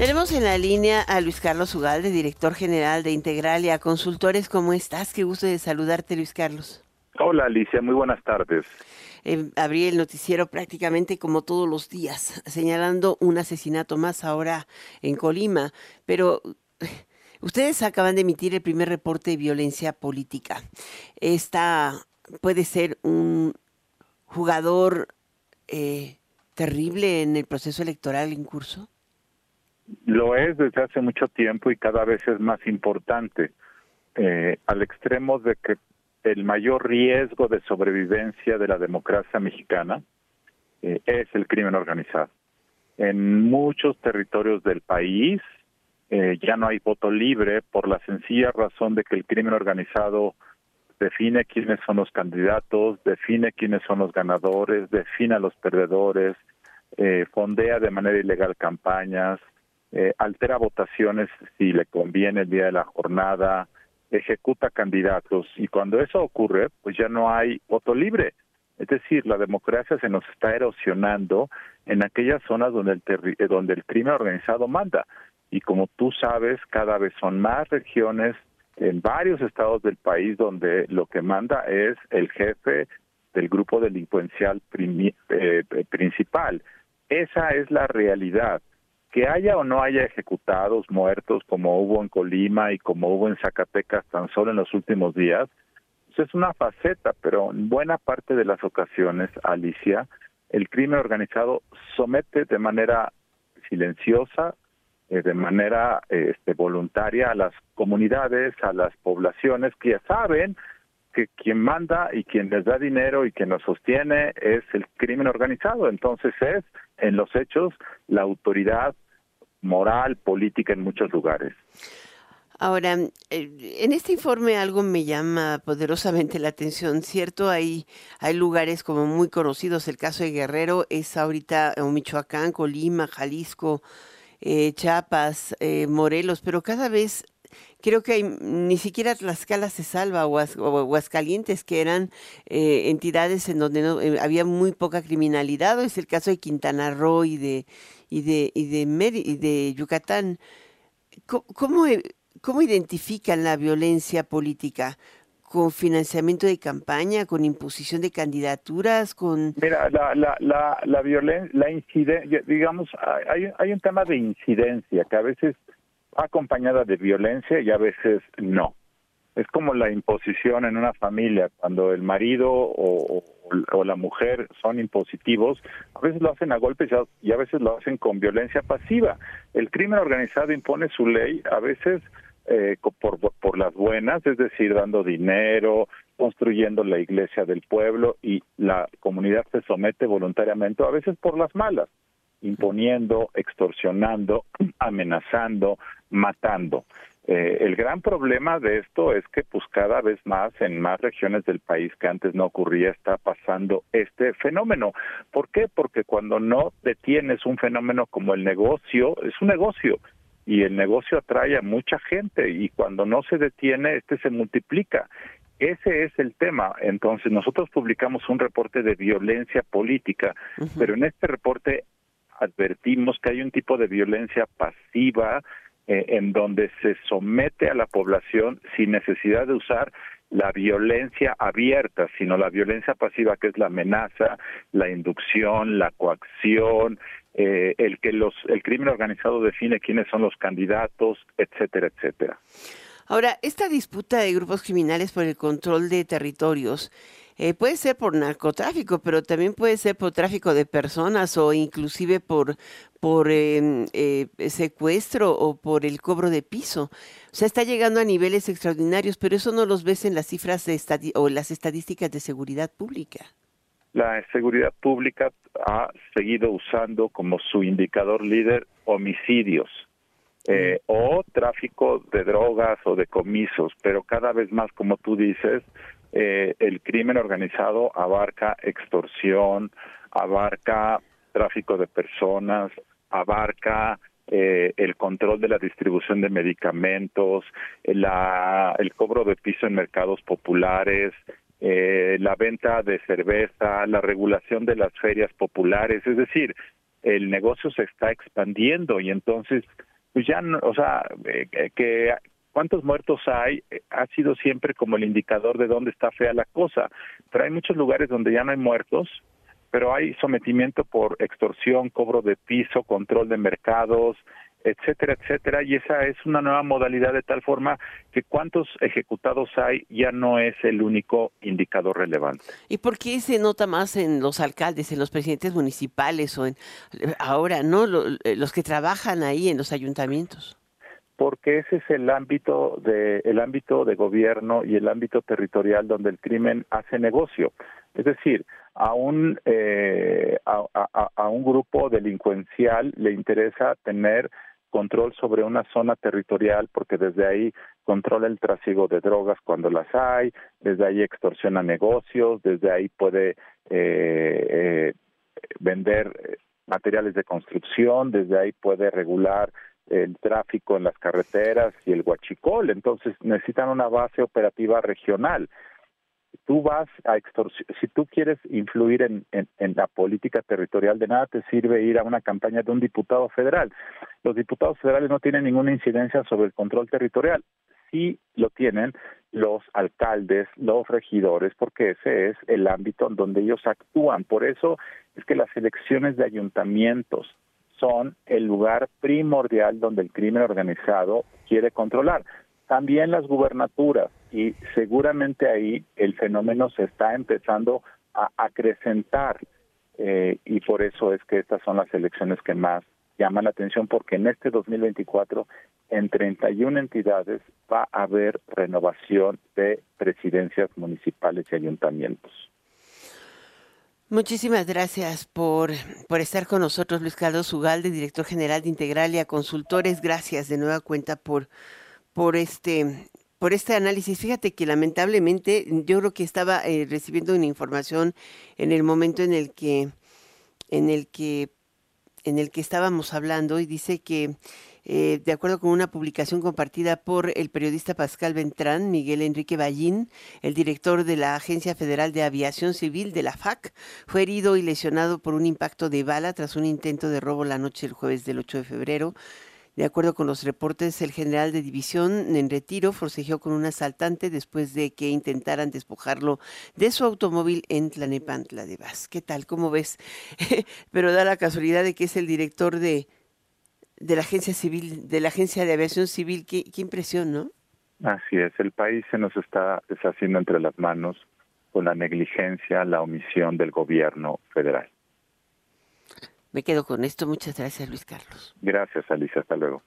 Tenemos en la línea a Luis Carlos Ugalde, director general de Integralia Consultores. ¿Cómo estás? Qué gusto de saludarte, Luis Carlos. Hola, Alicia. Muy buenas tardes. Eh, abrí el noticiero prácticamente como todos los días, señalando un asesinato más ahora en Colima. Pero ustedes acaban de emitir el primer reporte de violencia política. Esta puede ser un jugador eh, terrible en el proceso electoral en curso. Lo es desde hace mucho tiempo y cada vez es más importante, eh, al extremo de que el mayor riesgo de sobrevivencia de la democracia mexicana eh, es el crimen organizado. En muchos territorios del país eh, ya no hay voto libre por la sencilla razón de que el crimen organizado define quiénes son los candidatos, define quiénes son los ganadores, define a los perdedores, fondea de manera ilegal campañas, eh, altera votaciones si le conviene el día de la jornada, ejecuta candidatos y cuando eso ocurre, pues ya no hay voto libre. Es decir, la democracia se nos está erosionando en aquellas zonas donde el, eh, donde el crimen organizado manda. Y como tú sabes, cada vez son más regiones en varios estados del país donde lo que manda es el jefe del grupo delincuencial eh, principal. Esa es la realidad que haya o no haya ejecutados, muertos, como hubo en Colima y como hubo en Zacatecas tan solo en los últimos días, pues es una faceta, pero en buena parte de las ocasiones, Alicia, el crimen organizado somete de manera silenciosa, eh, de manera este, voluntaria a las comunidades, a las poblaciones que ya saben que quien manda y quien les da dinero y quien los sostiene es el crimen organizado. Entonces es, en los hechos, la autoridad moral, política en muchos lugares. Ahora, eh, en este informe algo me llama poderosamente la atención, ¿cierto? Hay, hay lugares como muy conocidos, el caso de Guerrero es ahorita en Michoacán, Colima, Jalisco, eh, Chiapas, eh, Morelos, pero cada vez creo que hay, ni siquiera Tlaxcala se salva o, Aguascalientes, que eran eh, entidades en donde no, eh, había muy poca criminalidad, o es el caso de Quintana Roo y de, y de, y de, Yucatán. ¿Cómo, eh, ¿Cómo identifican la violencia política? con financiamiento de campaña, con imposición de candidaturas, con... Mira, la, la, la, la violencia, la digamos, hay, hay un tema de incidencia que a veces acompañada de violencia y a veces no. Es como la imposición en una familia, cuando el marido o, la mujer son impositivos, a veces lo hacen a golpes y a veces lo hacen con violencia pasiva. El crimen organizado impone su ley a veces eh, por, por las buenas, es decir, dando dinero, construyendo la iglesia del pueblo y la comunidad se somete voluntariamente, a veces por las malas imponiendo, extorsionando, amenazando, matando. Eh, el gran problema de esto es que pues cada vez más en más regiones del país que antes no ocurría está pasando este fenómeno. ¿Por qué? Porque cuando no detienes un fenómeno como el negocio, es un negocio y el negocio atrae a mucha gente y cuando no se detiene este se multiplica. Ese es el tema. Entonces nosotros publicamos un reporte de violencia política, pero en este reporte advertimos que hay un tipo de violencia pasiva eh, en donde se somete a la población sin necesidad de usar la violencia abierta, sino la violencia pasiva que es la amenaza, la inducción, la coacción, eh, el que los el crimen organizado define quiénes son los candidatos, etcétera, etcétera. Ahora, esta disputa de grupos criminales por el control de territorios eh, puede ser por narcotráfico, pero también puede ser por tráfico de personas o inclusive por, por em, eh, secuestro o por el cobro de piso. O sea, está llegando a niveles extraordinarios, pero eso no los ves en las cifras de o las estadísticas de seguridad pública. La seguridad pública ha seguido usando como su indicador líder homicidios. Eh, o tráfico de drogas o de comisos, pero cada vez más, como tú dices, eh, el crimen organizado abarca extorsión, abarca tráfico de personas, abarca eh, el control de la distribución de medicamentos, la, el cobro de piso en mercados populares, eh, la venta de cerveza, la regulación de las ferias populares, es decir, el negocio se está expandiendo y entonces pues ya, no, o sea, eh, que cuántos muertos hay eh, ha sido siempre como el indicador de dónde está fea la cosa, pero hay muchos lugares donde ya no hay muertos, pero hay sometimiento por extorsión, cobro de piso, control de mercados, etcétera, etcétera, y esa es una nueva modalidad de tal forma que cuántos ejecutados hay ya no es el único indicador relevante. ¿Y por qué se nota más en los alcaldes, en los presidentes municipales o en ahora, no, eh, los que trabajan ahí en los ayuntamientos? Porque ese es el ámbito de el ámbito de gobierno y el ámbito territorial donde el crimen hace negocio. Es decir, a un eh, a, un grupo delincuencial le interesa tener control sobre una zona territorial porque desde ahí controla el trasiego de drogas cuando las hay, desde ahí extorsiona negocios, desde ahí puede eh, eh, vender materiales de construcción, desde ahí puede regular el tráfico en las carreteras y el huachicol, entonces necesitan una base operativa regional tú vas a si tú quieres influir en, en, la política territorial, de nada te sirve ir a una campaña de un diputado federal. Los diputados federales no tienen ninguna incidencia sobre el control territorial. Sí lo tienen los alcaldes, los regidores, porque ese es el ámbito en donde ellos actúan. Por eso es que las elecciones de ayuntamientos son el lugar primordial donde el crimen organizado quiere controlar también las gubernaturas y seguramente ahí el fenómeno se está empezando a acrecentar eh, y por eso es que estas son las elecciones que más llaman la atención porque en este 2024 en 31 entidades va a haber renovación de presidencias municipales y ayuntamientos. Muchísimas gracias por, por estar con nosotros, Luis Carlos Ugalde, director general de Integralia Consultores. Gracias de nueva cuenta por por este por este análisis. Fíjate que lamentablemente yo creo que estaba eh, recibiendo una información en el momento en el que en el que en el que estábamos hablando y dice que eh, de acuerdo con una publicación compartida por el periodista Pascal Ventrán, Miguel Enrique Ballín, el director de la Agencia Federal de Aviación Civil de la FAC, fue herido y lesionado por un impacto de bala tras un intento de robo la noche del jueves del 8 de febrero de acuerdo con los reportes, el general de división en retiro forcejeó con un asaltante después de que intentaran despojarlo de su automóvil en Tlanepantla de Vaz. ¿Qué tal? ¿Cómo ves? Pero da la casualidad de que es el director de, de la agencia civil, de la agencia de aviación civil. Qué, qué impresión, ¿no? Así es, el país se nos está deshaciendo entre las manos con la negligencia, la omisión del gobierno federal. Me quedo con esto. Muchas gracias, Luis Carlos. Gracias, Alicia. Hasta luego.